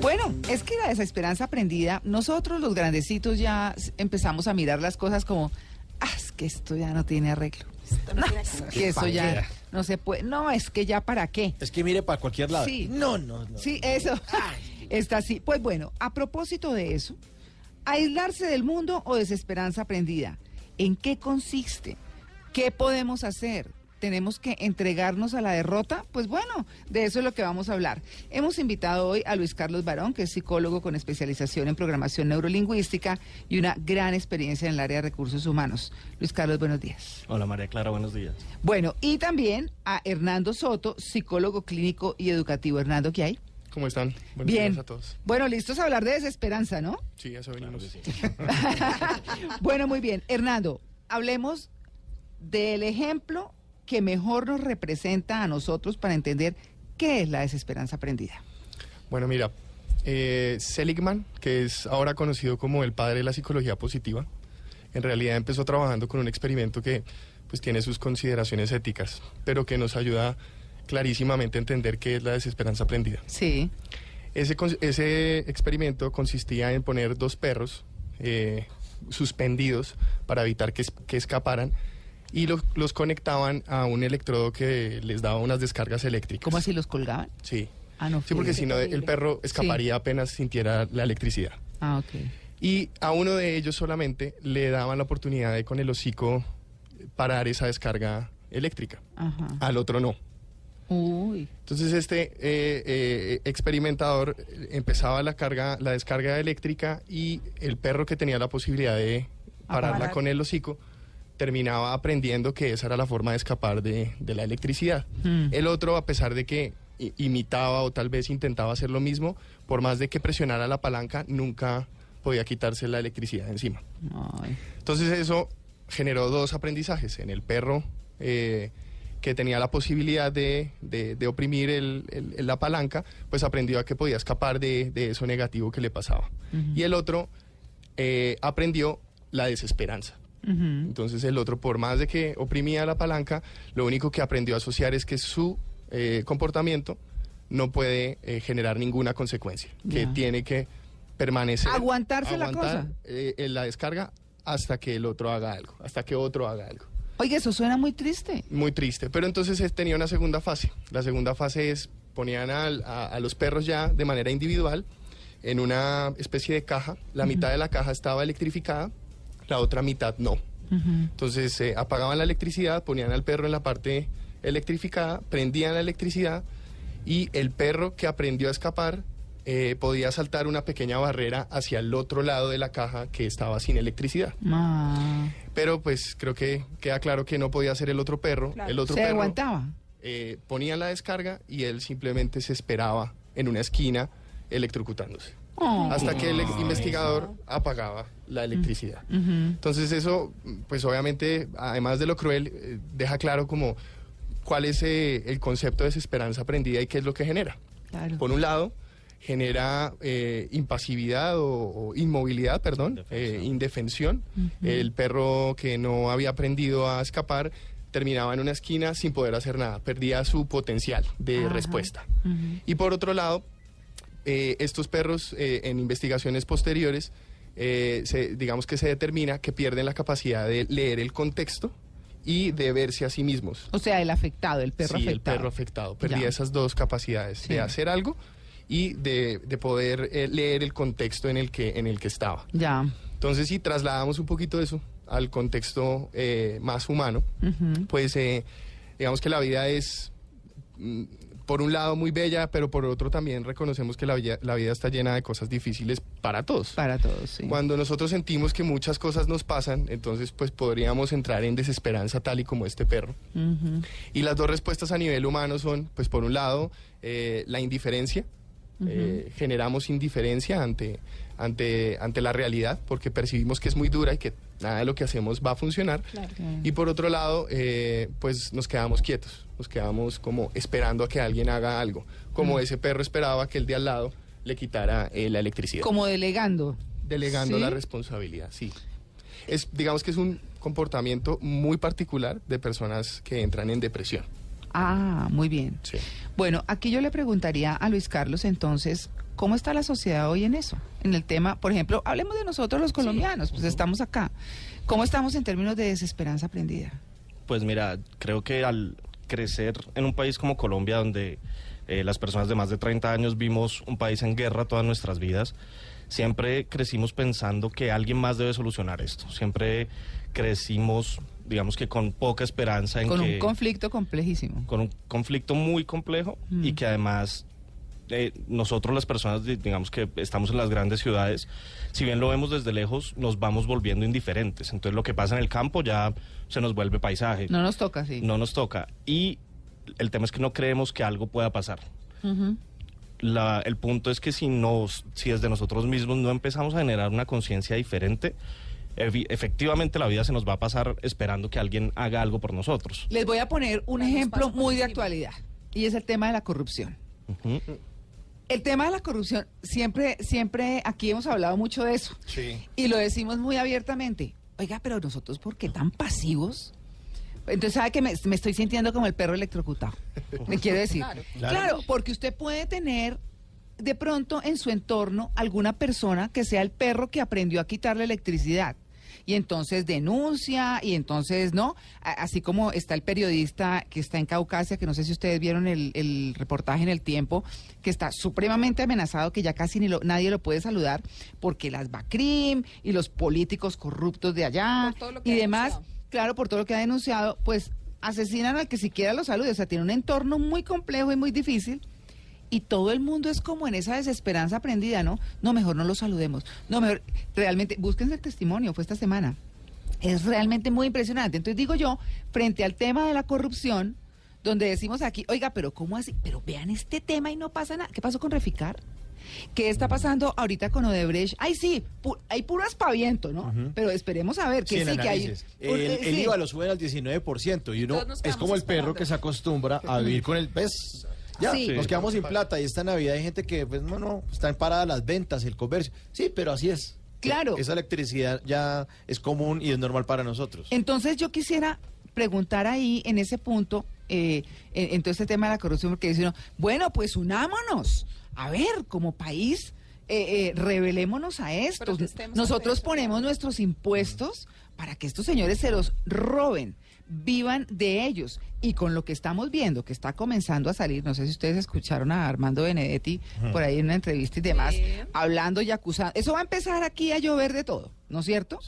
Bueno, es que la desesperanza aprendida, nosotros los grandecitos ya empezamos a mirar las cosas como, ah, es que esto ya no tiene arreglo. No, es que eso ya no se puede. No, es que ya para qué. Es que mire para cualquier lado. Sí. No, no, no. Sí, eso. Está así. Pues bueno, a propósito de eso, aislarse del mundo o desesperanza aprendida. ¿En qué consiste? ¿Qué podemos hacer? ¿Tenemos que entregarnos a la derrota? Pues bueno, de eso es lo que vamos a hablar. Hemos invitado hoy a Luis Carlos Barón, que es psicólogo con especialización en programación neurolingüística y una gran experiencia en el área de recursos humanos. Luis Carlos, buenos días. Hola María Clara, buenos días. Bueno, y también a Hernando Soto, psicólogo clínico y educativo. Hernando, ¿qué hay? ¿Cómo están? Buenos Bien. días a todos. Bueno, listos a hablar de desesperanza, ¿no? Sí, eso venimos. bueno, muy bien. Hernando, hablemos del ejemplo que mejor nos representa a nosotros para entender qué es la desesperanza aprendida. Bueno, mira, eh, Seligman, que es ahora conocido como el padre de la psicología positiva, en realidad empezó trabajando con un experimento que pues tiene sus consideraciones éticas, pero que nos ayuda clarísimamente a entender qué es la desesperanza aprendida. Sí. Ese, experimento consistía en poner dos perros eh, suspendidos para evitar que escaparan y los, los conectaban a un electrodo que les daba unas descargas eléctricas. ¿Cómo así los colgaban? Sí. Ah, no. Sí, porque si no, el perro escaparía apenas sintiera la electricidad. Ah, ok. Y a uno de ellos solamente le daban la oportunidad de con el hocico parar esa descarga eléctrica. Ajá. Al otro no. Uy. Entonces este eh, eh, experimentador empezaba la carga, la descarga eléctrica y el perro que tenía la posibilidad de pararla con el hocico terminaba aprendiendo que esa era la forma de escapar de, de la electricidad. Mm. El otro, a pesar de que imitaba o tal vez intentaba hacer lo mismo, por más de que presionara la palanca, nunca podía quitarse la electricidad de encima. Ay. Entonces eso generó dos aprendizajes. En el perro eh, que tenía la posibilidad de, de- de oprimir el- el- la palanca, pues aprendió a que podía escapar de, de eso negativo que le pasaba. Y el otro eh, aprendió la desesperanza. Entonces el otro, por más de que oprimía la palanca, lo único que aprendió a asociar es que su eh, comportamiento no puede eh, generar ninguna consecuencia, que Ya. tiene que permanecer. Aguantarse la aguantar, cosa. eh, en la descarga hasta que el otro haga algo, hasta que otro haga algo. Oye, eso suena muy triste. Muy triste. Pero entonces eh, tenía una segunda fase. La segunda fase es ponían al- a, a los perros ya de manera individual en una especie de caja. La mitad de la caja estaba electrificada, la otra mitad no. Entonces eh, apagaban la electricidad, ponían al perro en la parte electrificada, prendían la electricidad y el perro que aprendió a escapar eh, podía saltar una pequeña barrera hacia el otro lado de la caja que estaba sin electricidad. Ah. Pero pues creo que queda claro que no podía ser el otro perro. El otro Se perro aguantaba. eh, ponía la descarga y él simplemente se esperaba en una esquina electrocutándose. Oh. Hasta que el investigador apagaba la electricidad. Entonces eso, pues obviamente, además de lo cruel, eh, deja claro como cuál es eh, el concepto de desesperanza aprendida y qué es lo que genera. Claro. Por un lado, genera eh, impasividad o, o inmovilidad, perdón, eh, indefensión. El perro que no había aprendido a escapar terminaba en una esquina sin poder hacer nada, perdía su potencial de Ajá. respuesta. Y por otro lado, eh, estos perros eh, en investigaciones posteriores, eh, se- digamos que se determina que pierden la capacidad de leer el contexto y de verse a sí mismos. O sea, el afectado, el perro sí, el afectado. perro afectado. Perdía Ya. esas dos capacidades, Sí. de hacer algo y de, de poder eh, leer el contexto en el que, en el que estaba. Ya. Entonces, si trasladamos un poquito eso al contexto eh, más humano, pues eh, digamos que la vida es mm, por un lado muy bella, pero por otro también reconocemos que la vida, la vida está llena de cosas difíciles para todos. Para todos, sí. Cuando nosotros sentimos que muchas cosas nos pasan, entonces pues podríamos entrar en desesperanza tal y como este perro. Y las dos respuestas a nivel humano son, pues por un lado, eh, la indiferencia. Eh, generamos indiferencia ante, ante, ante la realidad porque percibimos que es muy dura y que nada de lo que hacemos va a funcionar. Y por otro lado, eh, pues nos quedamos quietos, nos quedamos como esperando a que alguien haga algo, como ese perro esperaba que el de al lado le quitara eh, la electricidad. Como delegando. Delegando ¿Sí? la responsabilidad, sí. Es, digamos que es un comportamiento muy particular de personas que entran en depresión. Ah, muy bien. Sí. Bueno, aquí yo le preguntaría a Luis Carlos entonces, ¿cómo está la sociedad hoy en eso? En el tema, por ejemplo, hablemos de nosotros los colombianos, pues estamos acá. ¿Cómo estamos en términos de desesperanza aprendida? Pues mira, creo que al crecer en un país como Colombia, donde eh, las personas de más de 30 años vimos un país en guerra todas nuestras vidas, siempre crecimos pensando que alguien más debe solucionar esto. Siempre crecimos, digamos que con poca esperanza en Con que... un conflicto complejísimo. con un conflicto muy complejo Mm. y que además eh, nosotros las personas, di- digamos que estamos en las grandes ciudades, si bien lo vemos desde lejos, nos vamos volviendo indiferentes. Entonces lo que pasa en el campo ya se nos vuelve paisaje, No nos toca, sí. no nos toca. Y el tema es que no creemos que algo pueda pasar. La- el punto es que si, nos, si desde nosotros mismos no empezamos a generar una conciencia diferente, efectivamente la vida se nos va a pasar esperando que alguien haga algo por nosotros. Les voy a poner un ejemplo muy de actualidad y es el tema de la corrupción. Ujú. El tema de la corrupción, siempre, siempre aquí hemos hablado mucho de eso. Y lo decimos muy abiertamente. Oiga, pero nosotros, ¿por qué tan pasivos? Entonces, ¿sabe que me, me estoy sintiendo como el perro electrocutado? Me quiero decir. Claro. porque usted puede tener de pronto en su entorno alguna persona que sea el perro que aprendió a quitarle electricidad. Y entonces denuncia, y entonces, ¿no? Así como está el periodista que está en Caucasia, que no sé si ustedes vieron el, el reportaje en el tiempo, que está supremamente amenazado, que ya casi ni lo- nadie lo puede saludar, porque las BACRIM y los políticos corruptos de allá y demás, denunciado. claro, por todo lo que ha denunciado, pues asesinan al que siquiera lo salude. O sea, tiene un entorno muy complejo y muy difícil. Y todo el mundo es como en esa desesperanza aprendida, ¿no? No, mejor no lo saludemos. No, mejor, realmente, búsquense el testimonio, fue esta semana. Es realmente muy impresionante. Entonces digo yo, frente al tema de la corrupción, donde decimos aquí, oiga, pero ¿cómo así? Pero vean este tema y no pasa nada. ¿Qué pasó con Reficar? ¿Qué está pasando ahorita con Odebrecht? Ay, sí, pu- hay puro aspaviento, ¿no? Pero esperemos a ver que Sí, sí, que hay. El, eh, el sí. IVA lo suben al 19% y uno es como el perro que se acostumbra a vivir con el pez. Ya, Sí. nos quedamos sin plata y esta Navidad hay gente que, pues, no, no, están paradas las ventas, el comercio. Sí, pero así es. Claro. Esa electricidad ya es común y es normal para nosotros. Entonces yo quisiera preguntar ahí en ese punto, eh, en, en todo este tema de la corrupción, porque dicen, bueno, pues unámonos. A ver, como país, eh, eh, revelémonos a. Protestemos Nosotros ponemos nuestros impuestos para que estos señores se los roben, vivan de ellos. Y con lo que estamos viendo, que está comenzando a salir, no sé si ustedes escucharon a Armando Benedetti por ahí en una entrevista y demás, Sí. hablando y acusando. Eso va a empezar aquí a llover de todo, ¿no es cierto?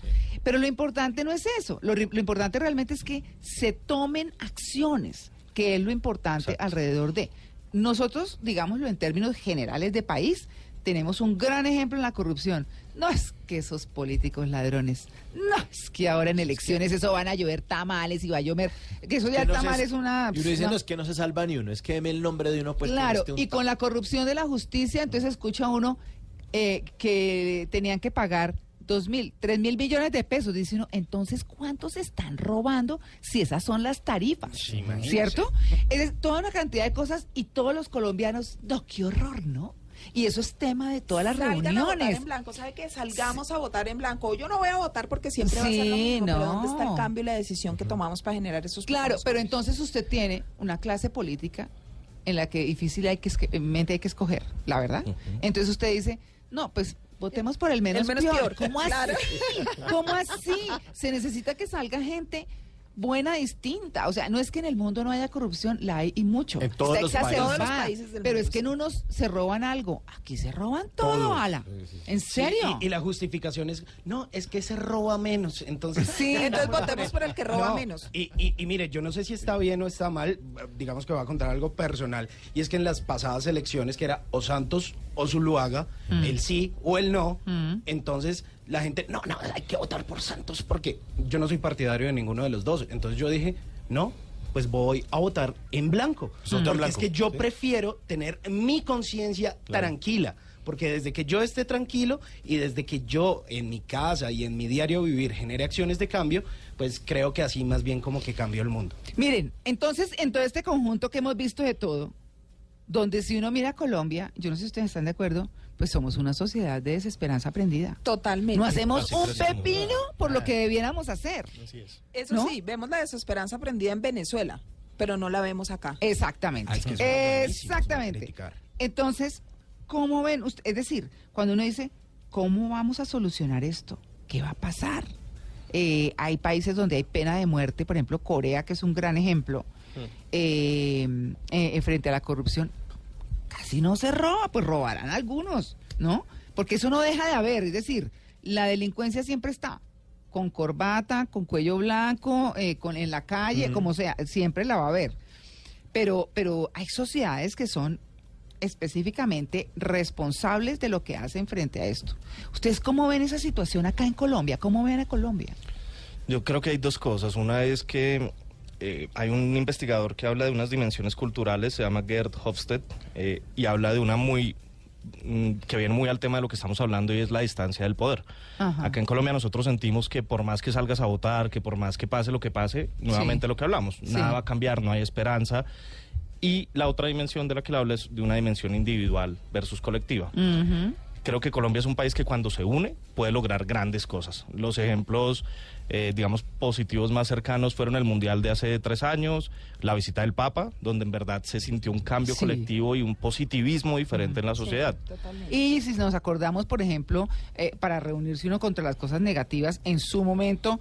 Pero lo importante no es eso. Lo importante realmente es que se tomen acciones, que es lo importante alrededor de. Nosotros, digámoslo en términos generales de país, tenemos un gran ejemplo en la corrupción. No es que esos políticos ladrones, no es que ahora en elecciones eso van a llover tamales y va a llover, que eso ya Que el no se- tamal es una... Y uno dice, no, es que no se salva ni uno, es que deme el nombre de uno. Pues, Claro, esté un y con la corrupción de la justicia, entonces escucha uno eh, que tenían que pagar dos mil, tres mil millones de pesos. Dice uno, entonces, ¿cuántos están robando si esas son las tarifas? ¿Cierto? Es toda una cantidad de cosas y todos los colombianos, no, qué horror, ¿no? Y eso es tema de todas las Salgan a votar reuniones. en blanco, ¿sabe qué? Salgamos a votar en blanco. Yo no voy a votar porque siempre va a ser lo Sí, pero ¿dónde está no. el cambio y la decisión que tomamos para generar esos Claro, pero cambios? entonces usted tiene una clase política en la que difícil hay que mente hay que escoger, la verdad. Entonces usted dice, no, pues votemos por el menos, El menos peor. peor, ¿Cómo claro. así? ¿Cómo así? Se necesita que salga gente buena distinta. O sea, no es que en el mundo no haya corrupción, la hay y mucho. En todos los países. Todos los países del Pero mundo, es que en unos se roban algo. Aquí se roban todo, Todos. Ala. Sí, sí, sí. ¿En serio? Y, y la justificación es, no, es que se roba menos. Entonces, Sí, Entonces votemos por el que roba No, menos. Y, y- y mire, yo no sé si está bien o está mal, digamos que voy a contar algo personal, y es que en las pasadas elecciones, que era o Santos o Zuluaga, el sí o el no, entonces la gente, no, no, hay que votar por Santos, porque yo no soy partidario de ninguno de los dos. Entonces yo dije, no, pues voy a votar en blanco. Porque blanco, es que yo sí. prefiero tener mi conciencia tranquila. Porque desde que yo esté tranquilo y desde que yo en mi casa y en mi diario vivir genere acciones de cambio, pues creo que así más bien como que cambió el mundo. Miren, entonces, en todo este conjunto que hemos visto de todo, donde si uno mira a Colombia, yo no sé si ustedes están de acuerdo, pues somos una sociedad de desesperanza aprendida. Totalmente. No hacemos un pepino por lo que debiéramos hacer. Así es. Eso ¿No? sí, vemos la desesperanza aprendida en Venezuela, pero no la vemos acá. Exactamente. Ah, es que Exactamente. Entonces, ¿cómo ven? Es decir, cuando uno dice, ¿cómo vamos a solucionar esto? ¿Qué va a pasar? Eh, hay países donde hay pena de muerte, por ejemplo, Corea, que es un gran ejemplo, eh, eh, frente a la corrupción. Casi no se roba, pues robarán algunos, ¿no? Porque eso no deja de haber, es decir, la delincuencia siempre está con corbata, con cuello blanco, eh, con en la calle, como sea, siempre la va a haber. Pero, pero hay sociedades que son específicamente responsables de lo que hacen frente a esto. ¿Ustedes cómo ven esa situación acá en Colombia? ¿Cómo ven a Colombia? Yo creo que hay dos cosas. Una es que eh, hay un investigador que habla de unas dimensiones culturales, se llama Gerd Hofstede, eh, y habla de una muy mm, que viene muy al tema de lo que estamos hablando y es la distancia del poder. Ajá. Acá en Colombia nosotros sentimos que por más que salgas a votar, que por más que pase lo que pase, nuevamente lo que hablamos, Sí. nada va a cambiar, no hay esperanza. Y la otra dimensión de la que le habla es de una dimensión individual versus colectiva. Creo que Colombia es un país que cuando se une puede lograr grandes cosas. Los ejemplos, eh, digamos, positivos más cercanos fueron el Mundial de hace tres años, la visita del Papa, donde en verdad se sintió un cambio Sí. colectivo y un positivismo diferente en la sociedad. Y si nos acordamos, por ejemplo, eh, para reunirse uno contra las cosas negativas, en su momento,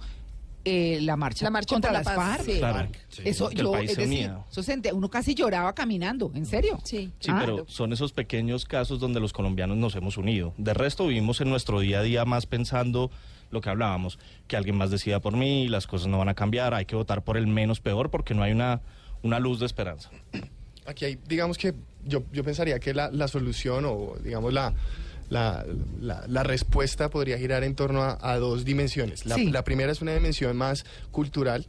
eh, la marcha, La marcha contra la las paz, FARC. sí. Claro. Eso yo, es se decir, eso sentía- uno casi lloraba caminando, en serio. Sí. Sí, Ah. pero son esos pequeños casos donde los colombianos nos hemos unido. De resto, vivimos en nuestro día a día más pensando lo que hablábamos, que alguien más decida por mí, las cosas no van a cambiar, hay que votar por el menos peor porque no hay una, una luz de esperanza. Aquí hay, digamos que yo, yo pensaría que la, la solución o digamos la, la, la- la respuesta podría girar en torno a, a dos dimensiones. La, Sí. la primera es una dimensión más cultural.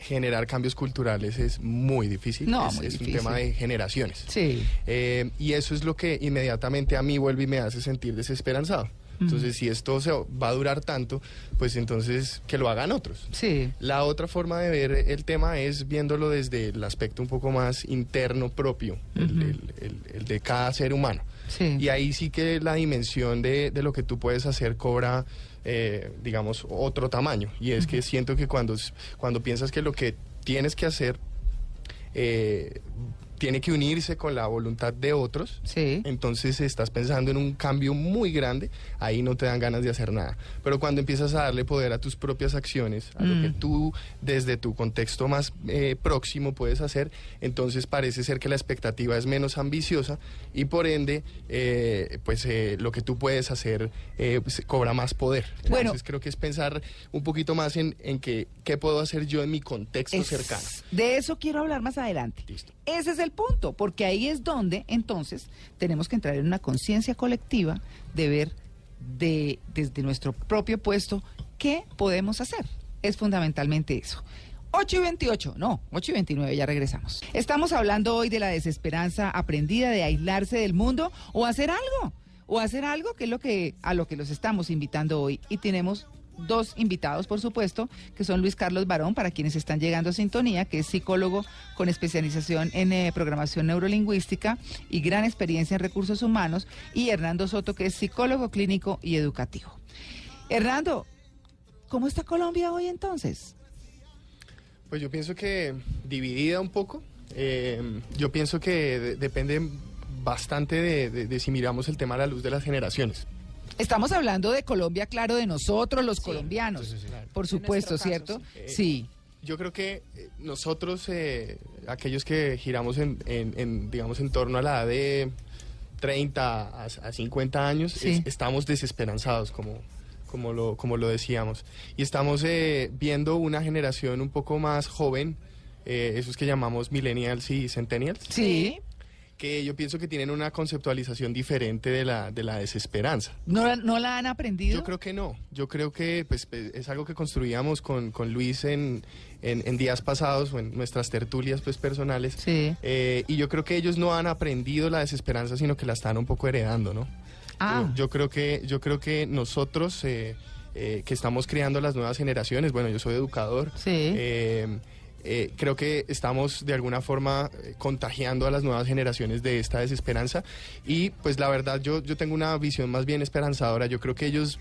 Generar cambios culturales es muy difícil. No, es, muy es un tema de generaciones. Sí. Eh, y eso es lo que inmediatamente a mí vuelve y me hace sentir desesperanzado. Entonces, si esto se va a durar tanto, pues entonces que lo hagan otros. Sí. La otra forma de ver el tema es viéndolo desde el aspecto un poco más interno propio, el, el- el- el de cada ser humano. Sí. Y ahí sí que la dimensión de, de lo que tú puedes hacer cobra, eh, digamos, otro tamaño. Y es que siento que cuando, cuando piensas que lo que tienes que hacer eh, tiene que unirse con la voluntad de otros, Sí. entonces estás pensando en un cambio muy grande, ahí no te dan ganas de hacer nada. Pero cuando empiezas a darle poder a tus propias acciones, a lo que tú desde tu contexto más eh, próximo puedes hacer, entonces parece ser que la expectativa es menos ambiciosa y por ende, eh, pues eh, lo que tú puedes hacer eh, pues, cobra más poder. Bueno. Entonces creo que es pensar un poquito más en, en que, qué puedo hacer yo en mi contexto Es- cercano. De eso quiero hablar más adelante. Listo. Ese es el punto, porque ahí es donde entonces tenemos que entrar en una conciencia colectiva de ver de, desde nuestro propio puesto qué podemos hacer. Es fundamentalmente eso. 8 y 28, no, 8 y 29, ya regresamos. Estamos hablando hoy de la desesperanza aprendida de aislarse del mundo o hacer algo, o hacer algo que es lo que a lo que los estamos invitando hoy y tenemos dos invitados, por supuesto, que son Luis Carlos Barón, para quienes están llegando a sintonía, que es psicólogo con especialización en eh, programación neurolingüística y gran experiencia en recursos humanos, y Hernando Soto, que es psicólogo clínico y educativo. Hernando, ¿cómo está Colombia hoy entonces? Pues yo pienso que dividida un poco. Eh, yo pienso que de- depende bastante de- de si miramos el tema a la luz de las generaciones. Estamos hablando de Colombia, claro, de nosotros los colombianos, sí, sí, claro. por supuesto, caso, ¿cierto? sí. Sí. Yo creo que eh, nosotros, eh, aquellos que giramos en, en- en, digamos, en torno a la edad de 30 a, a 50 años, es- estamos desesperanzados, como, como, lo, como lo decíamos. Y estamos eh, viendo una generación un poco más joven, eh, esos que llamamos millennials y centennials, Sí. Que yo pienso que tienen una conceptualización diferente de la, de la desesperanza. ¿No, la- no la han aprendido? Yo creo que no. Yo creo que pues, pe- es algo que construíamos con, con Luis en, en- en días pasados o en nuestras tertulias pues, personales. Sí. Eh, y yo creo que ellos no han aprendido la desesperanza, sino que la están un poco heredando, ¿no? Ah. Yo, yo creo que yo creo que nosotros eh, eh, que estamos creando las nuevas generaciones, bueno, yo soy educador. Sí. Eh, creo que estamos de alguna forma eh, contagiando a las nuevas generaciones de esta desesperanza y pues la verdad yo, yo tengo una visión más bien esperanzadora. Yo creo que ellos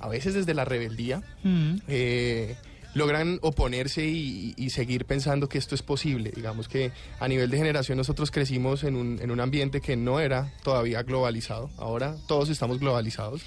a veces desde la rebeldía Mm. eh, logran oponerse y, y seguir pensando que esto es posible. Digamos que a nivel de generación nosotros crecimos en un, en un ambiente que no era todavía globalizado. Ahora todos estamos globalizados.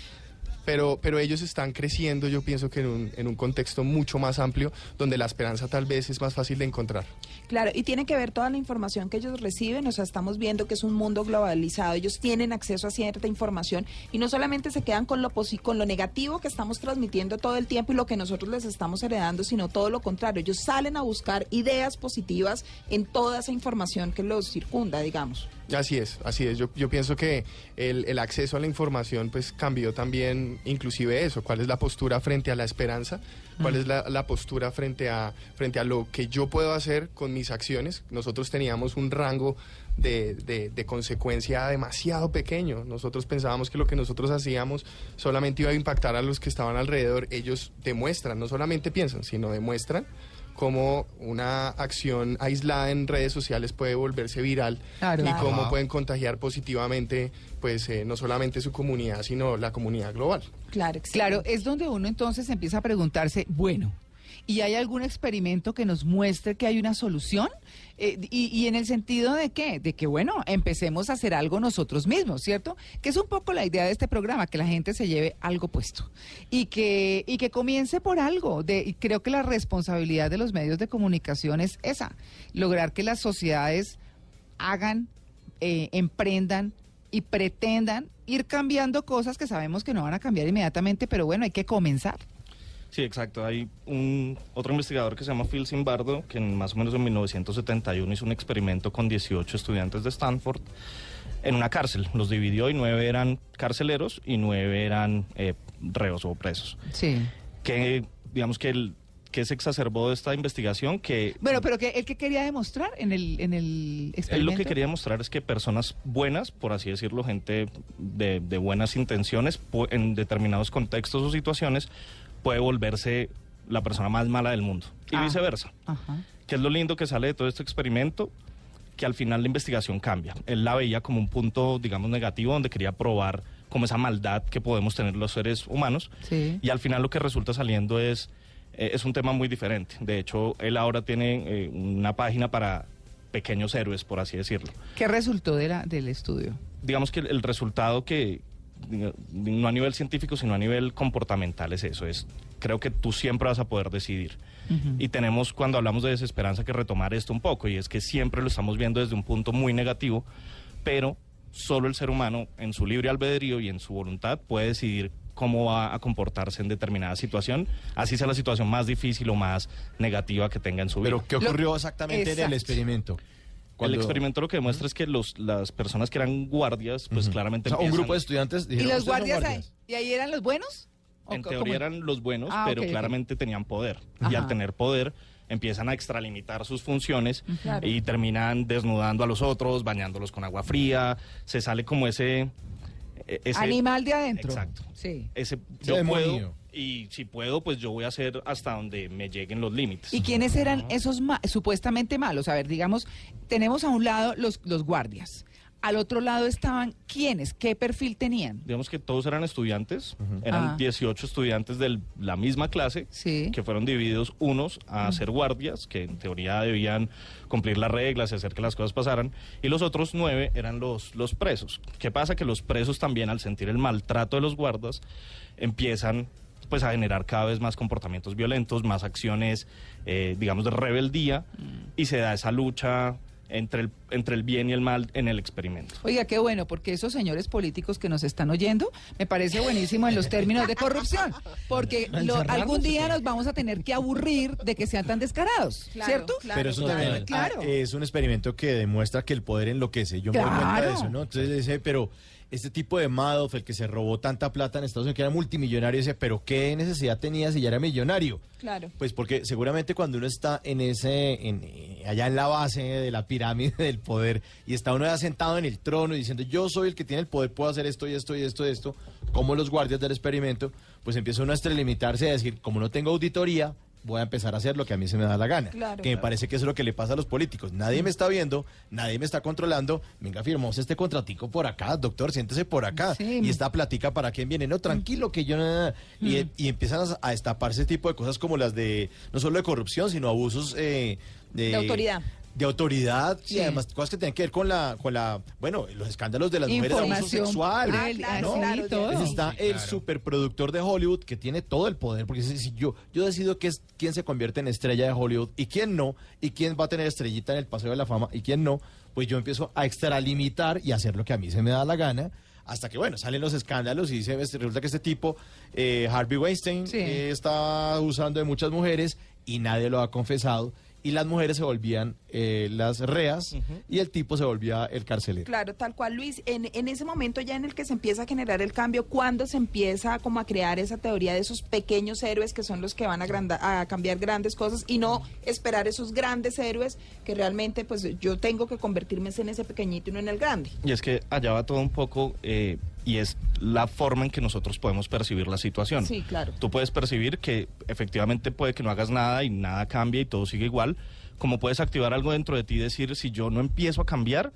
Pero, pero ellos están creciendo, yo pienso que en un, en un contexto mucho más amplio, donde la esperanza tal vez es más fácil de encontrar. Claro, y tiene que ver toda la información que ellos reciben, o sea, estamos viendo que es un mundo globalizado, ellos tienen acceso a cierta información y no solamente se quedan con lo con lo negativo que estamos transmitiendo todo el tiempo y lo que nosotros les estamos heredando, sino todo lo contrario, ellos salen a buscar ideas positivas en toda esa información que los circunda, digamos. Así es, así es. Yo, yo pienso que el, el acceso a la información pues cambió también inclusive eso, cuál es la postura frente a la esperanza, cuál es la, la postura frente a, frente a lo que yo puedo hacer con mis acciones. Nosotros teníamos un rango de, de- de consecuencia demasiado pequeño. Nosotros pensábamos que lo que nosotros hacíamos solamente iba a impactar a los que estaban alrededor. Ellos demuestran, no solamente piensan, sino demuestran cómo una acción aislada en redes sociales puede volverse viral Claro. y Claro. cómo pueden contagiar positivamente pues eh, no solamente su comunidad sino la comunidad global. Claro, Claro, es donde uno entonces empieza a preguntarse, bueno, ¿y hay algún experimento que nos muestre que hay una solución? Eh, y, en el sentido de qué? De que, bueno, empecemos a hacer algo nosotros mismos, ¿cierto? Que es un poco la idea de este programa, que la gente se lleve algo puesto y que, y que comience por algo. De, y creo que la responsabilidad de los medios de comunicación es esa, lograr que las sociedades hagan, eh, emprendan y pretendan ir cambiando cosas que sabemos que no van a cambiar inmediatamente, pero bueno, hay que comenzar. Sí, exacto. Hay un otro investigador que se llama Phil Zimbardo, que en, más o menos en 1971 hizo un experimento con 18 estudiantes de Stanford en una cárcel. Los dividió y nueve eran carceleros y nueve eran eh, reos o presos. Sí. Que, digamos que el que se exacerbó de esta investigación que Bueno, pero que el que quería demostrar en el en el él experimento. lo que quería mostrar es que personas buenas, por así decirlo, gente de, de buenas intenciones, en determinados contextos o situaciones, puede volverse la persona más mala del mundo. Y Ah. viceversa. Ajá. Que es lo lindo que sale de todo este experimento, que al final la investigación cambia. Él la veía como un punto, digamos, negativo, donde quería probar como esa maldad que podemos tener los seres humanos. Sí. Y al final lo que resulta saliendo es, eh, es un tema muy diferente. De hecho, él ahora tiene eh, una página para pequeños héroes, por así decirlo. ¿Qué resultó de la, del estudio? Digamos que el, el resultado que, no a nivel científico, sino a nivel comportamental es eso, es creo que tú siempre vas a poder decidir. Y tenemos, cuando hablamos de desesperanza, que retomar esto un poco, y es que siempre lo estamos viendo desde un punto muy negativo, pero solo el ser humano, en su libre albedrío y en su voluntad, puede decidir cómo va a comportarse en determinada situación, así sea la situación más difícil o más negativa que tenga en su vida. Pero, ¿qué ocurrió exactamente en el Exacto. El experimento lo que demuestra es que los, las personas que eran guardias, pues claramente O sea, un grupo de estudiantes ¿Y dijeron, los "Ustedes son guardias, ahí- guardias". y ahí eran los buenos? ¿O En teoría cómo? eran los buenos, Ah, pero claramente tenían poder. Y al tener poder, empiezan a extralimitar sus funciones Claro. y terminan desnudando a los otros, bañándolos con agua fría. Se sale como ese. e- ese Animal de adentro. Exacto. Sí. Ese, yo puedo, y si puedo, pues yo voy a hacer hasta donde me lleguen los límites. ¿Y quiénes eran esos ma- supuestamente malos? A ver, digamos, tenemos a un lado los, los guardias. Al otro lado estaban quiénes, qué perfil tenían. Digamos que todos eran estudiantes, eran Ah. 18 estudiantes de la misma clase, Sí. que fueron divididos unos a ser guardias, que en teoría debían cumplir las reglas y hacer que las cosas pasaran, y los otros nueve eran los, los presos. ¿Qué pasa? Que los presos también, al sentir el maltrato de los guardas, empiezan pues a generar cada vez más comportamientos violentos, más acciones, eh, digamos, de rebeldía, y se da esa lucha entre el, entre el bien y el mal en el experimento. Oiga, qué bueno, porque esos señores políticos que nos están oyendo, me parece buenísimo en los términos de corrupción, porque lo- algún día nos vamos a tener que aburrir de que sean tan descarados, Claro, ¿cierto? claro. Pero eso claro, también claro. es un experimento que demuestra que el poder enloquece. Yo me doy cuenta de Claro. eso, ¿no? Entonces dice, pero este tipo de Madoff, el que se robó tanta plata en Estados Unidos, que era multimillonario, dice, pero ¿qué necesidad tenía si ya era millonario? Claro. Pues porque seguramente cuando uno está en ese, en, eh, allá en la base de la pirámide del poder y está uno ya sentado en el trono y diciendo yo soy el que tiene el poder, puedo hacer esto y esto y esto y esto, como los guardias del experimento, pues empieza uno a extralimitarse y a decir, como no tengo auditoría, voy a empezar a hacer lo que a mí se me da la gana. Claro. que me parece que eso es lo que le pasa a los políticos. Nadie me está viendo, nadie me está controlando. Venga, firmamos este contratico por acá, doctor, siéntese por acá. Sí. Y esta platica para quién viene. No, tranquilo, que yo no. Y, y empiezan a, a destaparse ese tipo de cosas como las de, no solo de corrupción, sino abusos eh, De autoridad. De autoridad Sí. y además cosas que tienen que ver con la, con la, bueno, los escándalos de las mujeres de abuso sexual. Ah, claro, ¿no? claro, todo. Entonces sí. está el superproductor de Hollywood que tiene todo el poder, porque si, si yo, yo decido que es quién se convierte en estrella de Hollywood y quién no, y quién va a tener estrellita en el Paseo de la Fama y quién no, pues yo empiezo a extralimitar y hacer lo que a mí se me da la gana. Hasta que, bueno, salen los escándalos y dice, ves, resulta que este tipo, eh, Harvey Weinstein, Sí. eh, está usando de muchas mujeres y nadie lo ha confesado. Y las mujeres se volvían eh, las reas y el tipo se volvía el carcelero. Claro, tal cual, Luis. En, en ese momento ya en el que se empieza a generar el cambio, cuando se empieza como a crear esa teoría de esos pequeños héroes que son los que van a, granda- a cambiar grandes cosas y no esperar esos grandes héroes que realmente pues yo tengo que convertirme en ese pequeñito y no en el grande. Y es que allá va todo un poco eh, y es la forma en que nosotros podemos percibir la situación. Sí, claro. Tú puedes percibir que efectivamente puede que no hagas nada y nada cambie y todo sigue igual, como puedes activar algo dentro de ti y decir, si yo no empiezo a cambiar,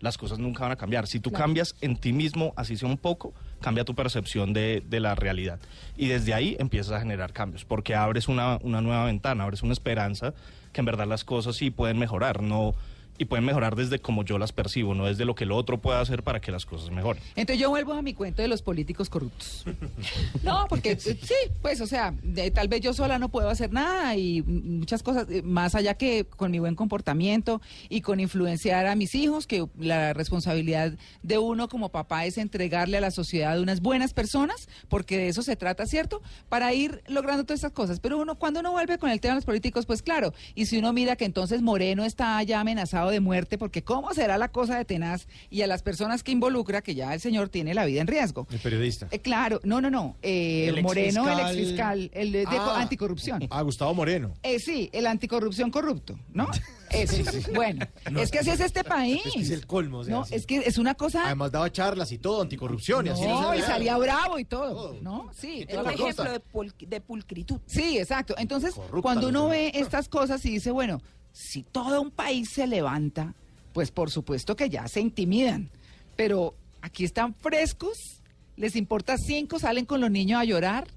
las cosas nunca van a cambiar. Si tú Claro. cambias en ti mismo, así sea un poco, cambia tu percepción de, de la realidad. Y desde ahí empiezas a generar cambios, porque abres una, una nueva ventana, abres una esperanza que en verdad las cosas sí pueden mejorar, no y pueden mejorar desde como yo las percibo, no desde lo que el otro pueda hacer para que las cosas mejoren. Entonces yo vuelvo a mi cuento de los políticos corruptos. No, porque eh, sí, pues o sea, de- tal vez yo sola no puedo hacer nada y muchas cosas, eh, más allá que con mi buen comportamiento y con influenciar a mis hijos, que la responsabilidad de uno como papá es entregarle a la sociedad unas buenas personas, porque de eso se trata, ¿cierto? Para ir logrando todas estas cosas. Pero uno, cuando uno vuelve con el tema de los políticos, pues claro, y si uno mira que entonces Moreno está ya amenazado de muerte, porque ¿cómo será la cosa de tenaz? Y a las personas que involucra, que ya el señor tiene la vida en riesgo. El periodista. Eh, claro, no, no, no. eh, El Moreno, el exfiscal- el de, Ah. anticorrupción. Ah, Gustavo Moreno. Eh, sí, el anticorrupción corrupto, ¿no? Ese. Bueno, es que así es este país. Es que es el colmo, o sea, no, sí. es que es una cosa. Además daba charlas y todo, anticorrupción. y así no no, y salía bravo y todo, Todo. ¿no? Sí, Es un ejemplo de, pul- de pulcritud. Sí, exacto. Entonces, Corrupta cuando uno ve estas cosas y dice, bueno, si todo un país se levanta, pues por supuesto que ya se intimidan. Pero aquí están frescos, les importa cinco, salen con los niños a llorar.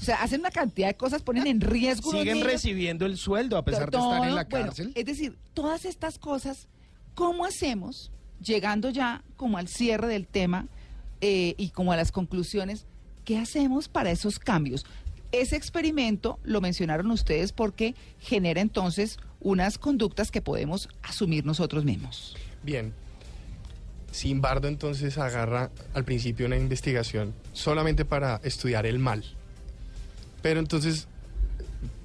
O sea, hacen una cantidad de cosas, ponen en riesgo. Siguen recibiendo el sueldo a pesar de estar en la bueno, cárcel. es decir, todas estas cosas, ¿cómo hacemos, llegando ya como al cierre del tema eh, y como a las conclusiones, qué hacemos para esos cambios? Ese experimento lo mencionaron ustedes porque genera entonces unas conductas que podemos asumir nosotros mismos. Bien. Simbardo entonces agarra al principio una investigación solamente para estudiar el mal. Pero entonces,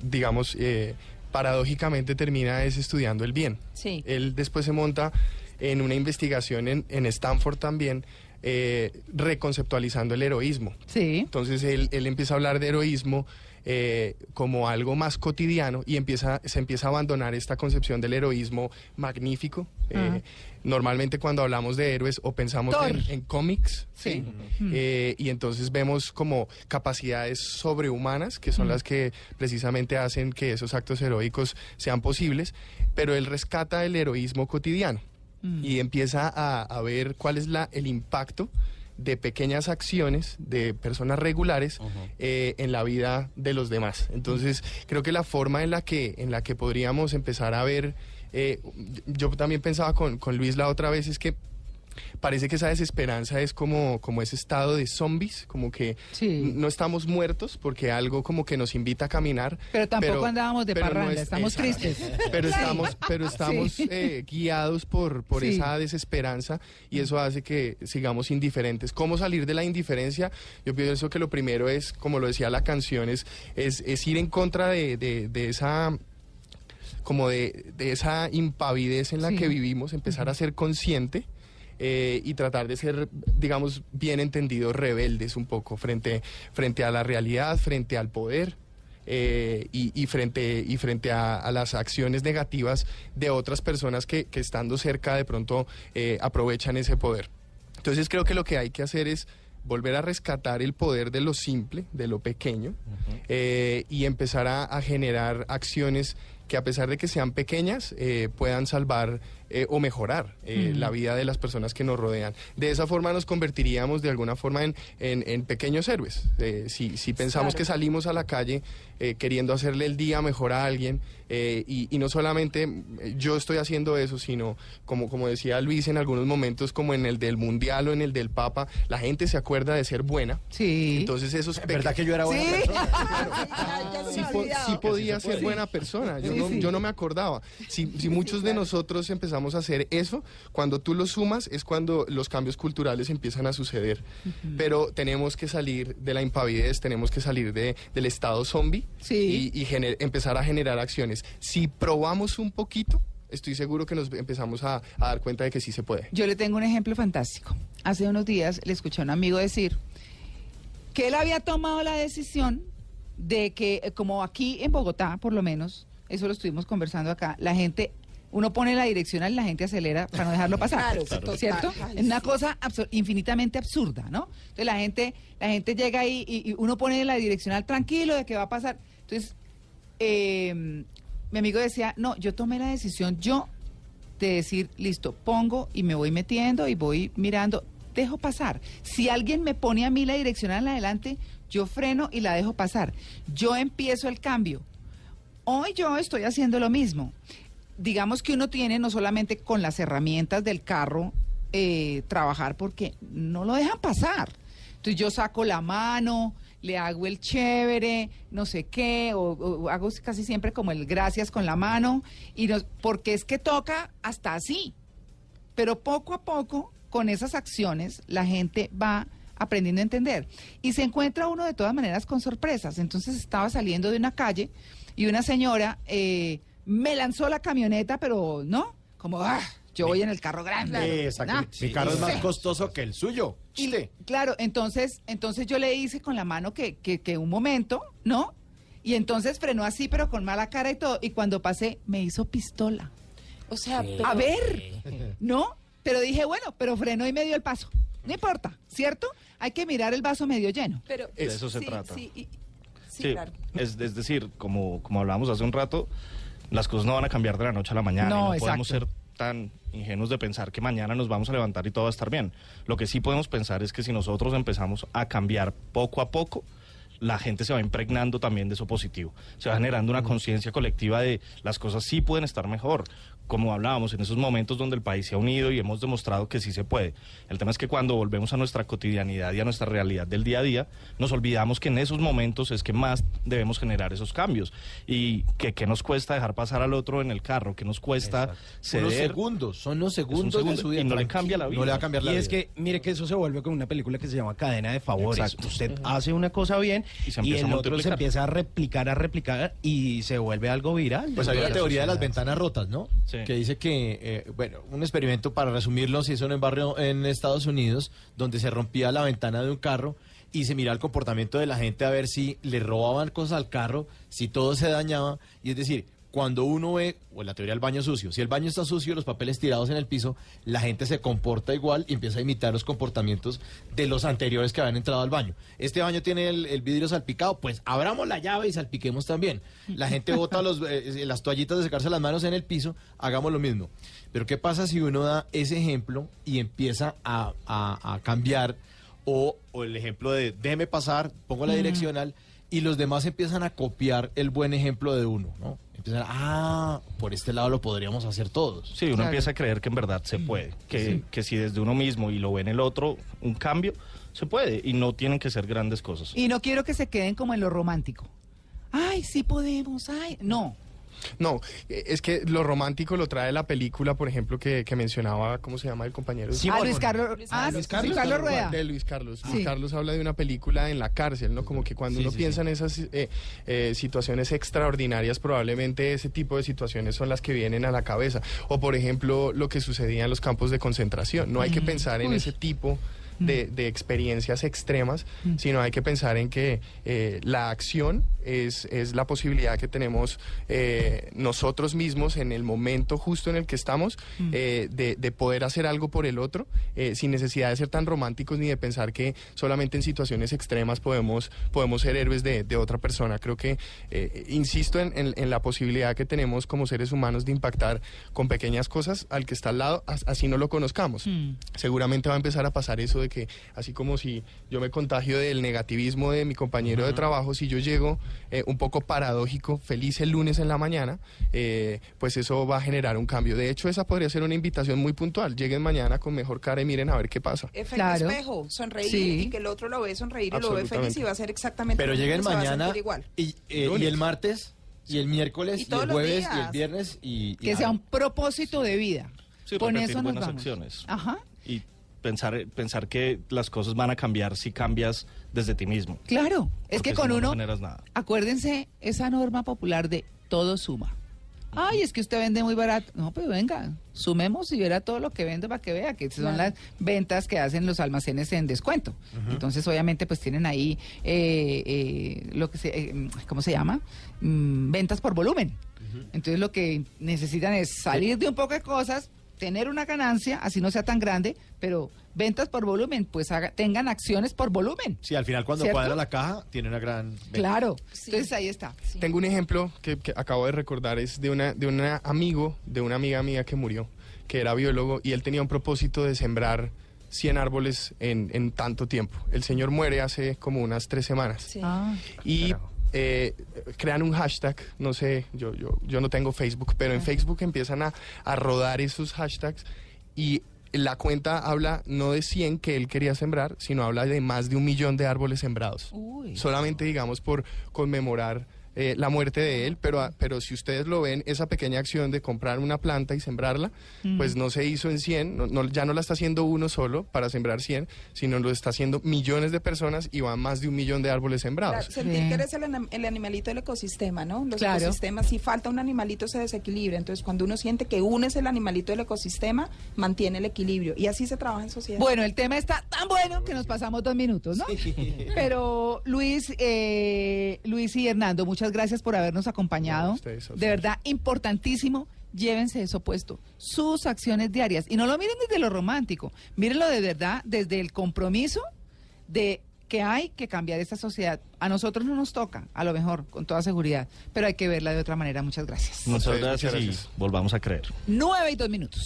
digamos, eh, paradójicamente termina es estudiando el bien. Sí. Él después se monta en una investigación en, en Stanford también, eh, reconceptualizando el heroísmo. Sí. Entonces él, él empieza a hablar de heroísmo eh, como algo más cotidiano y empieza, se empieza a abandonar esta concepción del heroísmo magnífico. Eh, normalmente cuando hablamos de héroes o pensamos Thor. en, en cómics, Sí. ¿sí? Eh, y entonces vemos como capacidades sobrehumanas que son las que precisamente hacen que esos actos heroicos sean posibles, pero él rescata el heroísmo cotidiano y empieza a, a ver cuál es la, el impacto de pequeñas acciones de personas regulares eh, en la vida de los demás. Entonces, creo que la forma en la que, en la que podríamos empezar a ver, eh, yo también pensaba con, con Luis la otra vez, es que parece que esa desesperanza es como, como ese estado de zombies, como que Sí. no estamos muertos porque algo como que nos invita a caminar. Pero tampoco andábamos de parranda, es- estamos tristes. Pero estamos, pero estamos Sí. eh, guiados por, por Sí. esa desesperanza y eso hace que sigamos indiferentes. ¿Cómo salir de la indiferencia? Yo pienso que lo primero es, como lo decía la canción, es, es, es ir en contra de, de- de esa como de, de esa impavidez en la Sí. que vivimos, empezar a ser consciente eh, y tratar de ser, digamos, bien entendidos, rebeldes un poco frente, frente a la realidad, frente al poder. eh, y, y frente y frente a, a las acciones negativas de otras personas que, que estando cerca de pronto eh, aprovechan ese poder. Entonces creo que lo que hay que hacer es volver a rescatar el poder de lo simple, de lo pequeño, eh, y empezar a, a generar acciones que a pesar de que sean pequeñas, puedan salvar eh, o mejorar eh, Mm. la vida de las personas que nos rodean. De esa forma nos convertiríamos de alguna forma en, en- en pequeños héroes. Eh, si, si pensamos Claro. que salimos a la calle eh, queriendo hacerle el día mejor a alguien, eh, y, y no solamente eh, yo estoy haciendo eso, sino como, como decía Luis en algunos momentos, como en el del Mundial o en el del Papa, la gente se acuerda de ser buena. Sí. Entonces esos verdad que yo era buena Sí. persona? sí, po- sí podía ser buena persona. Yo, Sí, no, sí. yo no me acordaba. Si, si muchos de nosotros empezamos a hacer eso, cuando tú lo sumas es cuando los cambios culturales empiezan a suceder. Pero tenemos que salir de la impavidez, tenemos que salir de, del estado zombie y, y empezar a generar acciones. Si probamos un poquito, estoy seguro que nos empezamos a, a dar cuenta de que sí se puede. Yo le tengo un ejemplo fantástico. Hace unos días le escuché a un amigo decir que él había tomado la decisión de que, eh, como aquí en Bogotá, por lo menos, eso lo estuvimos conversando acá, la gente, uno pone la direccional y la gente acelera para no dejarlo pasar, Claro. ¿cierto? Es una cosa absur- infinitamente absurda, ¿no? Entonces la gente, la gente llega ahí y, y uno pone la direccional tranquilo de que va a pasar. Entonces, eh, mi amigo decía, no, yo tomé la decisión yo de decir, listo, pongo y me voy metiendo y voy mirando, dejo pasar. Si alguien me pone a mí la direccional adelante, yo freno y la dejo pasar. Yo empiezo el cambio. Hoy yo estoy haciendo lo mismo. Digamos que uno tiene no solamente con las herramientas del carro eh, trabajar porque no lo dejan pasar. Entonces yo saco la mano, le hago el chévere, no sé qué, o, hago casi siempre como el gracias con la mano, y nos- porque es que toca hasta así. Pero poco a poco, con esas acciones, la gente va aprendiendo a entender. Y se encuentra uno de todas maneras con sorpresas. Entonces estaba saliendo de una calle y una señora eh, me lanzó la camioneta, pero no, como, ah, yo voy en el carro grande. Exacto. ¿no? Mi carro es más Sí. costoso que el suyo. Y, Usted. claro, entonces, entonces yo le hice con la mano que, que, que un momento, ¿no? Y entonces frenó así, pero con mala cara y todo. Y cuando pasé, me hizo pistola. O sea, A ver, ¿no? Pero dije, bueno, pero frenó y me dio el paso. No importa, ¿cierto? Hay que mirar el vaso medio lleno. Pero, De eso se sí, trata. sí, y- sí, Sí, claro. es, es decir, como, como hablábamos hace un rato, las cosas no van a cambiar de la noche a la mañana. No, no podemos ser. Tan ingenuos de pensar que mañana nos vamos a levantar y todo va a estar bien. Lo que sí podemos pensar es que si nosotros empezamos a cambiar poco a poco, la gente se va impregnando también de eso positivo. Se va generando una conciencia colectiva de las cosas sí pueden estar mejor. Como hablábamos, en esos momentos donde el país se ha unido y hemos demostrado que sí se puede. El tema es que cuando volvemos a nuestra cotidianidad y a nuestra realidad del día a día, nos olvidamos que en esos momentos es que más debemos generar esos cambios. Y que, que nos cuesta dejar pasar al otro en el carro, que nos cuesta ceder. Unos segundos, son los segundos segundo, de su vida. y no le cambia la vida. No le va a cambiar la y vida. es que, mire que eso se vuelve con una película que se llama Cadena de Favores. Exacto. Usted hace una cosa bien Y se y, empieza el a otro se empieza a replicar, a replicar y se vuelve algo viral. Pues hay una la teoría de las ventanas rotas, ¿no? Sí. Que dice que, eh, bueno, un experimento para resumirlo, se hizo en un barrio en Estados Unidos, donde se rompía la ventana de un carro y se miraba el comportamiento de la gente a ver si le robaban cosas al carro, si todo se dañaba. Y es decir, cuando uno ve, o la teoría del baño sucio, si el baño está sucio, los papeles tirados en el piso, la gente se comporta igual y empieza a imitar los comportamientos de los anteriores que habían entrado al baño. Este baño tiene el, el vidrio salpicado, pues abramos la llave y salpiquemos también. La gente bota los, eh, las toallitas de secarse las manos en el piso, hagamos lo mismo. Pero ¿qué pasa si uno da ese ejemplo y empieza a, a- a cambiar o, o el ejemplo de déjeme pasar, pongo la direccional y los demás empiezan a copiar el buen ejemplo de uno, ¿no? Ah, por este lado lo podríamos hacer todos. Sí, uno Claro. empieza a creer que en verdad se puede, que, que si desde uno mismo y lo ve en el otro, un cambio, se puede y no tienen que ser grandes cosas. Y no quiero que se queden como en lo romántico. Ay, sí podemos, ay. No. No, eh, es que lo romántico lo trae la película, por ejemplo, que, que mencionaba, ¿cómo se llama el compañero? ah, Luis Carlos, ah, Luis sí, Carlos. Carlos Rueda. De Luis Carlos. Sí. Luis Carlos habla de una película en la cárcel, ¿no? Como que cuando Sí, uno sí, piensa sí. en esas eh, eh, situaciones extraordinarias, probablemente ese tipo de situaciones son las que vienen a la cabeza. O, por ejemplo, lo que sucedía en los campos de concentración. No hay que pensar en Uy. ese tipo de, de experiencias extremas, sino hay que pensar en que eh, la acción es, es la posibilidad que tenemos eh, nosotros mismos en el momento justo en el que estamos eh, de, de poder hacer algo por el otro eh, sin necesidad de ser tan románticos ni de pensar que solamente en situaciones extremas podemos, podemos ser héroes de, de otra persona. Creo que, eh, insisto en, en- en la posibilidad que tenemos como seres humanos de impactar con pequeñas cosas al que está al lado, as- así no lo conozcamos. Seguramente va a empezar a pasar eso de que así como si yo me contagio del negativismo de mi compañero de trabajo, si yo llego eh, un poco paradójico, feliz el lunes en la mañana, eh, pues eso va a generar un cambio. De hecho, esa podría ser una invitación muy puntual. Lleguen mañana con mejor cara y miren a ver qué pasa. Efecto Claro. espejo, sonreír Sí. y que el otro lo ve sonreír y lo ve feliz y va a ser exactamente Pero lo mismo lleguen a mañana igual. y, eh, y el martes y el miércoles Y el jueves y el viernes y, y Que sea un propósito de vida. Sí, Con eso nos buenas vamos. acciones. Ajá. Y pensar, pensar que las cosas van a cambiar si cambias desde ti mismo. Claro, es que con no, no uno, generas nada. acuérdense esa norma popular de todo suma. Ay, es que usted vende muy barato. No, pero venga, sumemos y verá todo lo que vende para que vea que son Claro. las ventas que hacen los almacenes en descuento. Entonces, obviamente, pues tienen ahí eh, eh, lo que se, eh, ¿cómo se llama? Mm, ventas por volumen. Entonces, lo que necesitan es salir de un poco de cosas, tener una ganancia, así no sea tan grande, pero ventas por volumen, pues haga- tengan acciones por volumen. Sí, al final cuando ¿Cierto? cuadra la caja tiene una gran... venta. Claro. Sí. Entonces, ahí está. Tengo un ejemplo que, que acabo de recordar, es de una de un amigo, de una amiga mía que murió, que era biólogo y él tenía un propósito de sembrar 100 árboles en, en tanto tiempo. El señor muere hace como unas tres semanas. Sí. Ah. y eh, crean un hashtag, no sé, yo, yo, yo no tengo Facebook, pero en Facebook empiezan a, a rodar esos hashtags y la cuenta habla no de 100 que él quería sembrar, sino habla de más de un millón de árboles sembrados. Uy. Solamente, digamos, por conmemorar eh, la muerte de él, pero, a- pero si ustedes lo ven, esa pequeña acción de comprar una planta y sembrarla, pues no se hizo en 100, no, no- ya no la está haciendo uno solo para sembrar 100, sino lo está haciendo millones de personas y van más de un millón de árboles sembrados. Claro, sentir que eres el, el animalito del ecosistema, ¿no? Los Claro. ecosistemas, si falta un animalito se desequilibra. Entonces, cuando uno siente que uno es el animalito del ecosistema, mantiene el equilibrio. Y así se trabaja en sociedad. Bueno, el tema está tan bueno que nos pasamos dos minutos, ¿no? Pero Luis, eh, Luis y Hernando, muchas gracias por habernos acompañado. Ustedes, de verdad, importantísimo. Llévense eso puesto, sus acciones diarias. Y no lo miren desde lo romántico, mírenlo de verdad desde el compromiso de que hay que cambiar esta sociedad. A nosotros no nos toca, a lo mejor, con toda seguridad, pero hay que verla de otra manera. Muchas gracias. Muchas gracias, muchas y volvamos a creer. Nueve y dos minutos.